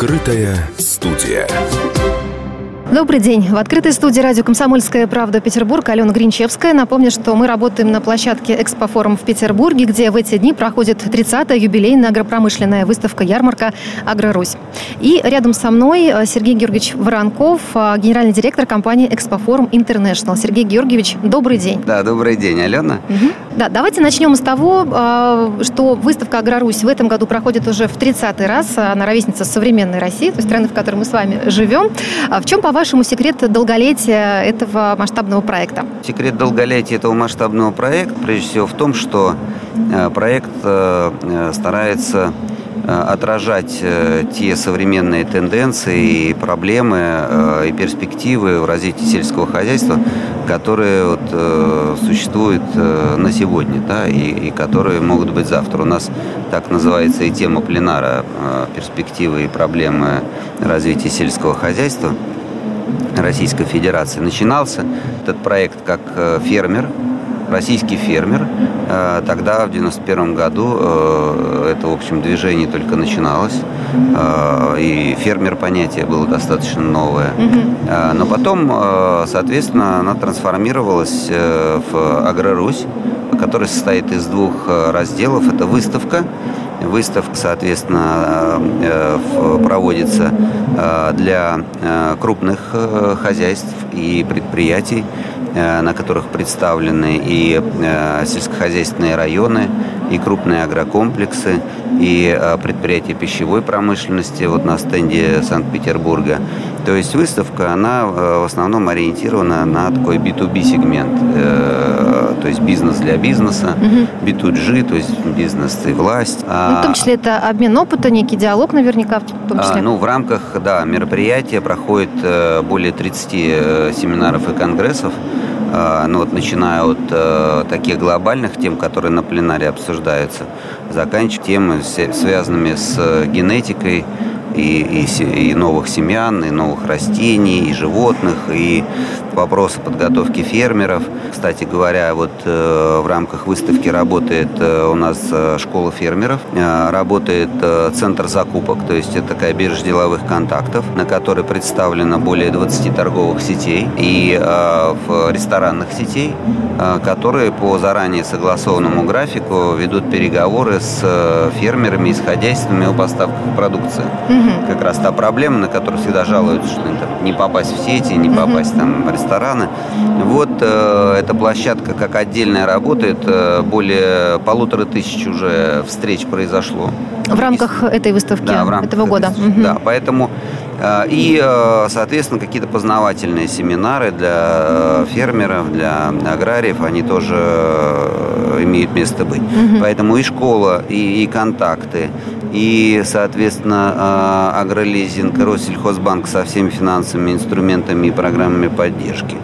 Открытая студия. Добрый день. В открытой студии радио «Комсомольская правда» Петербург Алена Гринчевская. Напомню, что мы работаем на площадке «Экспофорум» в Петербурге, где в эти дни проходит 30-я юбилейная агропромышленная выставка-ярмарка «Агрорусь». И рядом со мной э, Сергей Георгиевич Воронков, э, генеральный директор компании «Экспофорум Интернешнл». Сергей Георгиевич, добрый день. Да, добрый день, Алена. Угу. Да, давайте начнем с того, э, что выставка «Агрорусь» в этом году проходит уже в 30-й раз. Она ровесница современной России, той страны, в которой мы с вами живем. В чем, по по-вашему, секрет долголетия этого масштабного проекта? Секрет долголетия этого масштабного проекта, прежде всего, в том, что э, проект э, э, старается отражать те современные тенденции и проблемы и перспективы в развитии сельского хозяйства, которые вот, существуют на сегодня да, и, и которые могут быть завтра. У нас так называется и тема пленара «Перспективы и проблемы развития сельского хозяйства». Российской Федерации. Начинался этот проект как э, фермер, российский фермер. Э, тогда, в 91 году, э, это, в общем, движение только начиналось. И фермер понятие было достаточно новое. Но потом, соответственно, она трансформировалась в Агрорусь, которая состоит из двух разделов. Это выставка, Выставка, соответственно, э, проводится э, для э, крупных хозяйств и предприятий, на которых представлены и сельскохозяйственные районы, и крупные агрокомплексы, и предприятия пищевой промышленности вот на стенде Санкт-Петербурга. То есть выставка, она в основном ориентирована на такой B2B сегмент то есть бизнес для бизнеса, угу. B2G, то есть бизнес и власть. Ну, в том числе это обмен опыта, некий диалог наверняка в том числе. А, ну, в рамках, да, мероприятия проходит э, более 30 э, семинаров и конгрессов, э, ну вот начиная от таких глобальных тем, которые на пленаре обсуждаются, заканчивая темы, связанными с генетикой, и, и, и новых семян, и новых растений, и животных, и вопросы подготовки фермеров. Кстати говоря, вот э, в рамках выставки работает э, у нас э, школа фермеров, работает центр закупок, то есть это такая биржа деловых контактов, на которой представлено более 20 торговых сетей и в ресторанных сетей, которые по заранее согласованному графику ведут переговоры с фермерами и с хозяйствами о поставках продукции. Угу. Как раз та проблема, на которую всегда жалуются, что там, не попасть в сети, не попасть угу. там в рестораны. Вот э, эта площадка как отдельная работает, э, более полутора тысяч уже встреч произошло. В рамках этой выставки да, в рамках этого года. Угу. Да, поэтому э, и, э, соответственно, какие-то познавательные семинары для фермеров, для аграриев, они тоже имеют место быть. Угу. Поэтому и школа, и, и контакты, и, соответственно, агролизинг, Россельхозбанк со всеми финансовыми инструментами и программами поддержки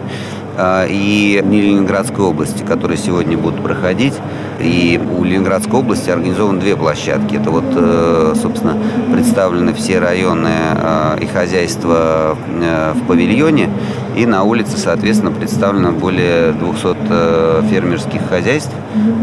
и Ленинградской области, которые сегодня будут проходить. И у Ленинградской области организованы две площадки. Это вот, э, собственно, представлены все районы э, и хозяйства э, в павильоне. И на улице, соответственно, представлено более 200 фермерских хозяйств.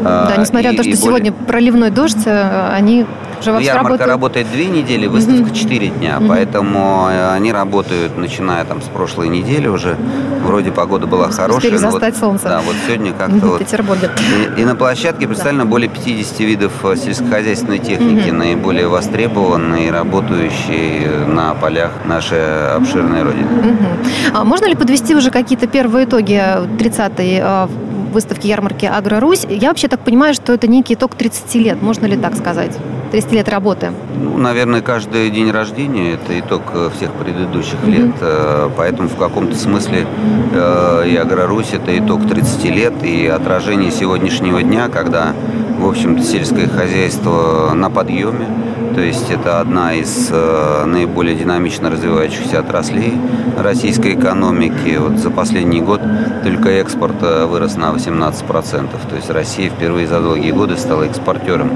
Да, несмотря на то, что более... сегодня проливной дождь, они уже Ярмарка работает две недели, выставка четыре mm-hmm. дня, mm-hmm. поэтому они работают, начиная там с прошлой недели уже. Вроде погода была хорошая. Успели застать вот, солнце. Да, вот сегодня как-то в вот... Петербурге. И, и на площадке представлено да. более 50 видов э, сельскохозяйственной техники, угу. наиболее востребованные работающие на полях нашей обширной Родины. Угу. А можно ли подвести уже какие-то первые итоги 30-й э, выставки ярмарки «Агро-Русь»? Я вообще так понимаю, что это некий итог 30 лет, можно ли так сказать? 30 лет работы. Ну, наверное, каждый день рождения – это итог э, всех предыдущих mm-hmm. лет. Поэтому в каком-то смысле и «Агро-Русь» – это итог 30 лет и отражение сегодняшнего дня, когда, в общем-то, сельское хозяйство на подъеме. То есть это одна из э, наиболее динамично развивающихся отраслей российской экономики. Вот за последний год только экспорт э, вырос на 18%. То есть Россия впервые за долгие годы стала экспортером,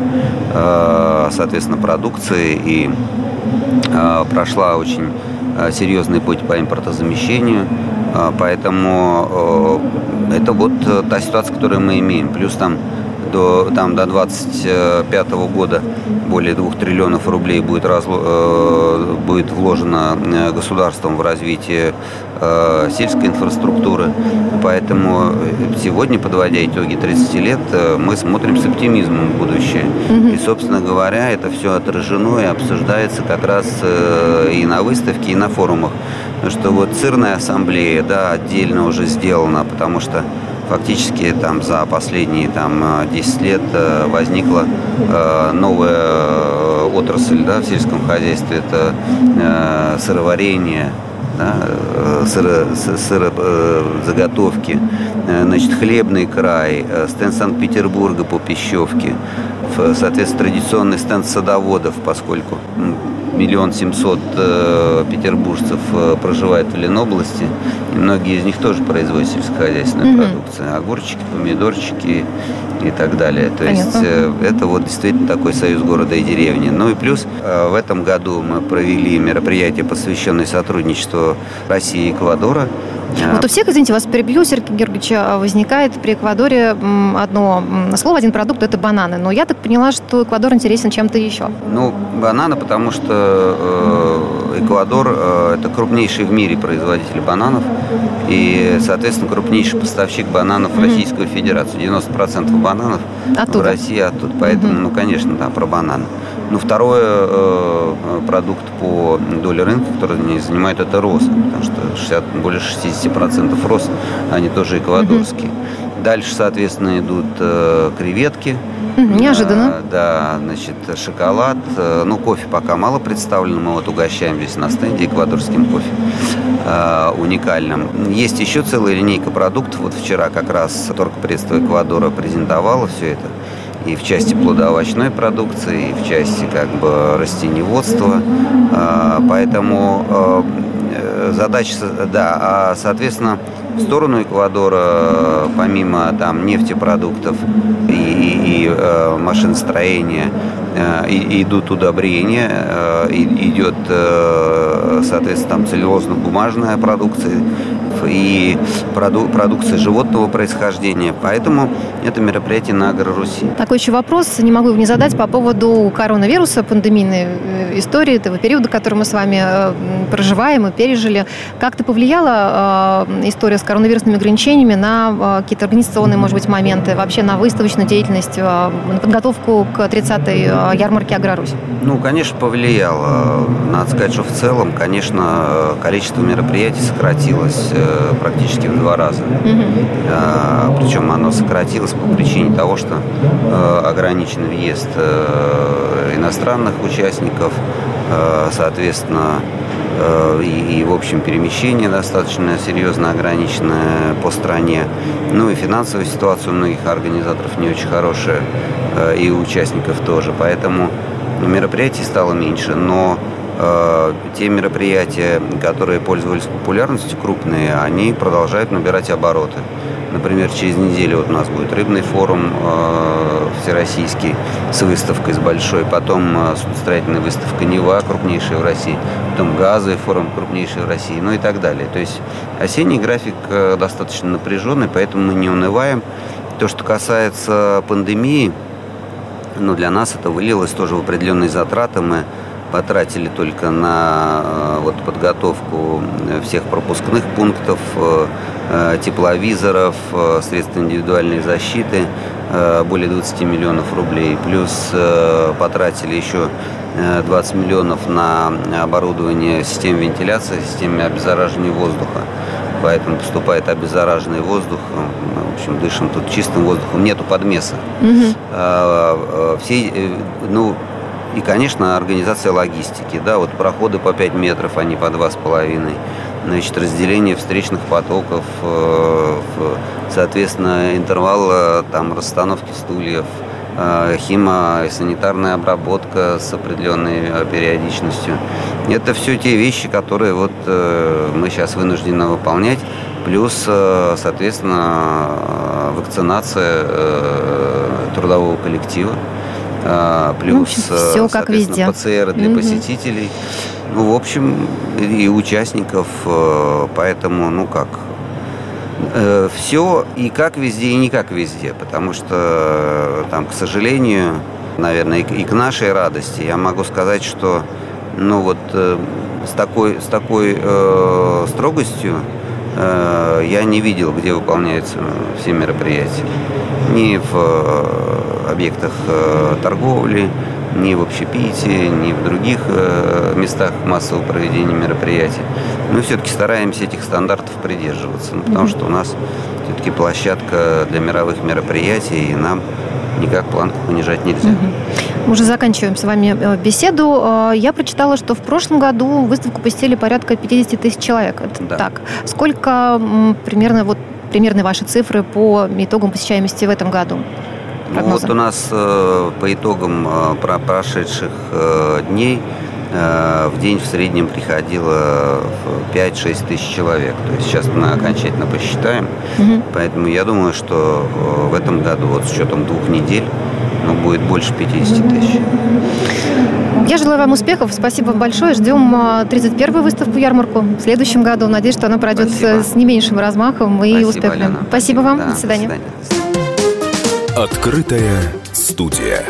э, соответственно, продукции и прошла очень серьезный путь по импортозамещению. Поэтому это вот та ситуация, которую мы имеем. Плюс там до, там, до 25 года более 2 триллионов рублей будет, разло, будет вложено государством в развитие сельской инфраструктуры. Поэтому сегодня, подводя итоги 30 лет, мы смотрим с оптимизмом в будущее. И, собственно говоря, это все отражено и обсуждается как раз и на выставке, и на форумах. Потому что вот ЦИРная ассамблея, да, отдельно уже сделана, потому что фактически там за последние там 10 лет э, возникла э, новая э, отрасль да, в сельском хозяйстве. Это сыроварение, да, сыро, сыро, заготовки, значит, хлебный край, стенд Санкт-Петербурга по пищевке, соответственно, традиционный стенд садоводов, поскольку миллион семьсот э, петербуржцев э, проживает в Ленобласти, и многие из них тоже производят сельскохозяйственную mm-hmm. продукцию. Огурчики, помидорчики и так далее. То Понятно. есть э, это вот действительно такой союз города и деревни. Ну и плюс э, в этом году мы провели мероприятие, посвященное сотрудничеству России и Эквадора. Вот у всех, извините, вас перебью, Сергей Георгиевич, а, возникает при Эквадоре одно слово, один продукт – это бананы. Но я так поняла, что Эквадор интересен чем-то еще. Ну, бананы, потому что э, Эквадор э, – это крупнейший в мире производитель бананов и, соответственно, крупнейший поставщик бананов в Российскую Федерацию. 90% бананов оттуда. в России оттуда. Поэтому, mm-hmm. ну, конечно, да, про бананы. Ну, второй э, продукт по доле рынка, который они занимают, это роз. Потому что 60, более 60% роз, они тоже эквадорские. Mm-hmm. Дальше, соответственно, идут э, креветки. Неожиданно. А, да, значит, шоколад. Э, ну, кофе пока мало представлено. Мы вот угощаем здесь на стенде эквадорским кофе э, уникальным. Есть еще целая линейка продуктов. Вот вчера как раз торгпредство Эквадора презентовало все это и в части плодоовощной продукции, и в части как бы растениеводства. А, поэтому э, задача, да, а соответственно в сторону Эквадора, помимо там нефтепродуктов и, и, и э, машиностроения, э, и, идут удобрения, э, идет, э, соответственно, там целлюлозно-бумажная продукция, и проду продукции животного происхождения. Поэтому это мероприятие на Агро-Руси. Такой еще вопрос, не могу его не задать, по поводу коронавируса, пандемийной э, истории, этого периода, который мы с вами э, проживаем и пережили. Как-то повлияла э, история с коронавирусными ограничениями на какие-то организационные, может быть, моменты, вообще на выставочную деятельность, на подготовку к 30-й ярмарке Агро-Русь? Ну, конечно, повлияло. Надо сказать, что в целом, конечно, количество мероприятий сократилось практически в два раза. Mm-hmm. Причем оно сократилось по причине того, что э, ограничен въезд э, иностранных участников, э, соответственно, и, и, в общем, перемещение достаточно серьезно ограниченное по стране. Ну и финансовая ситуация у многих организаторов не очень хорошая, и у участников тоже. Поэтому мероприятий стало меньше, но э, те мероприятия, которые пользовались популярностью, крупные, они продолжают набирать обороты. Например, через неделю вот у нас будет рыбный форум э, всероссийский с выставкой с большой, потом э, судостроительная выставка Нева, крупнейшая в России, потом газовый форум, крупнейший в России, ну и так далее. То есть осенний график э, достаточно напряженный, поэтому мы не унываем. То, что касается пандемии, ну, для нас это вылилось тоже в определенные затраты. Мы потратили только на э, вот, подготовку всех пропускных пунктов, э, э, тепловизоров, средств индивидуальной защиты более 20 миллионов рублей. Плюс потратили еще 20 миллионов на оборудование систем вентиляции, системы обеззараживания воздуха. Поэтому поступает обеззараженный воздух. В общем, дышим тут чистым воздухом. Нету подмеса. Угу. Все, ну, и, конечно, организация логистики. Да, вот проходы по 5 метров, а не по 2,5. Значит, разделение встречных потоков, э, соответственно, интервал э, там, расстановки стульев, э, химо и санитарная обработка с определенной периодичностью. Это все те вещи, которые вот мы сейчас вынуждены выполнять. Плюс, соответственно, вакцинация трудового коллектива. А, плюс, ну, все как везде. ПЦР для угу. посетителей. Ну, в общем, и участников, э, поэтому, ну как, Э, все и как везде, и не как везде, потому что э, там, к сожалению, наверное, и к нашей радости я могу сказать, что ну вот с такой, с такой э, строгостью э, я не видел, где выполняются все мероприятия. Ни в объектах э, торговли, ни в общепите, ни в других э, местах массового проведения мероприятий. Мы все-таки стараемся этих стандартов придерживаться, ну, потому что у нас все-таки площадка для мировых мероприятий, и нам никак планку понижать нельзя. Мы уже заканчиваем с вами э, беседу. Я прочитала, что в прошлом году выставку посетили порядка 50 тысяч человек. Это да. так. Сколько примерно вот примерно ваши цифры по итогам посещаемости в этом году? Ну, вот у нас э, по итогам э, прошедших э, дней э, в день в среднем приходило 5-6 тысяч человек. То есть сейчас мы окончательно посчитаем. Угу. Поэтому я думаю, что э, в этом году вот с учетом двух недель ну, будет больше 50 тысяч. Я желаю вам успехов. Спасибо вам большое. Ждем 31-ю выставку ярмарку в следующем году. Надеюсь, что она пройдет Спасибо. с не меньшим размахом и Спасибо, успехом. Алена. Спасибо вам. Да, до свидания. До свидания. Открытая студия.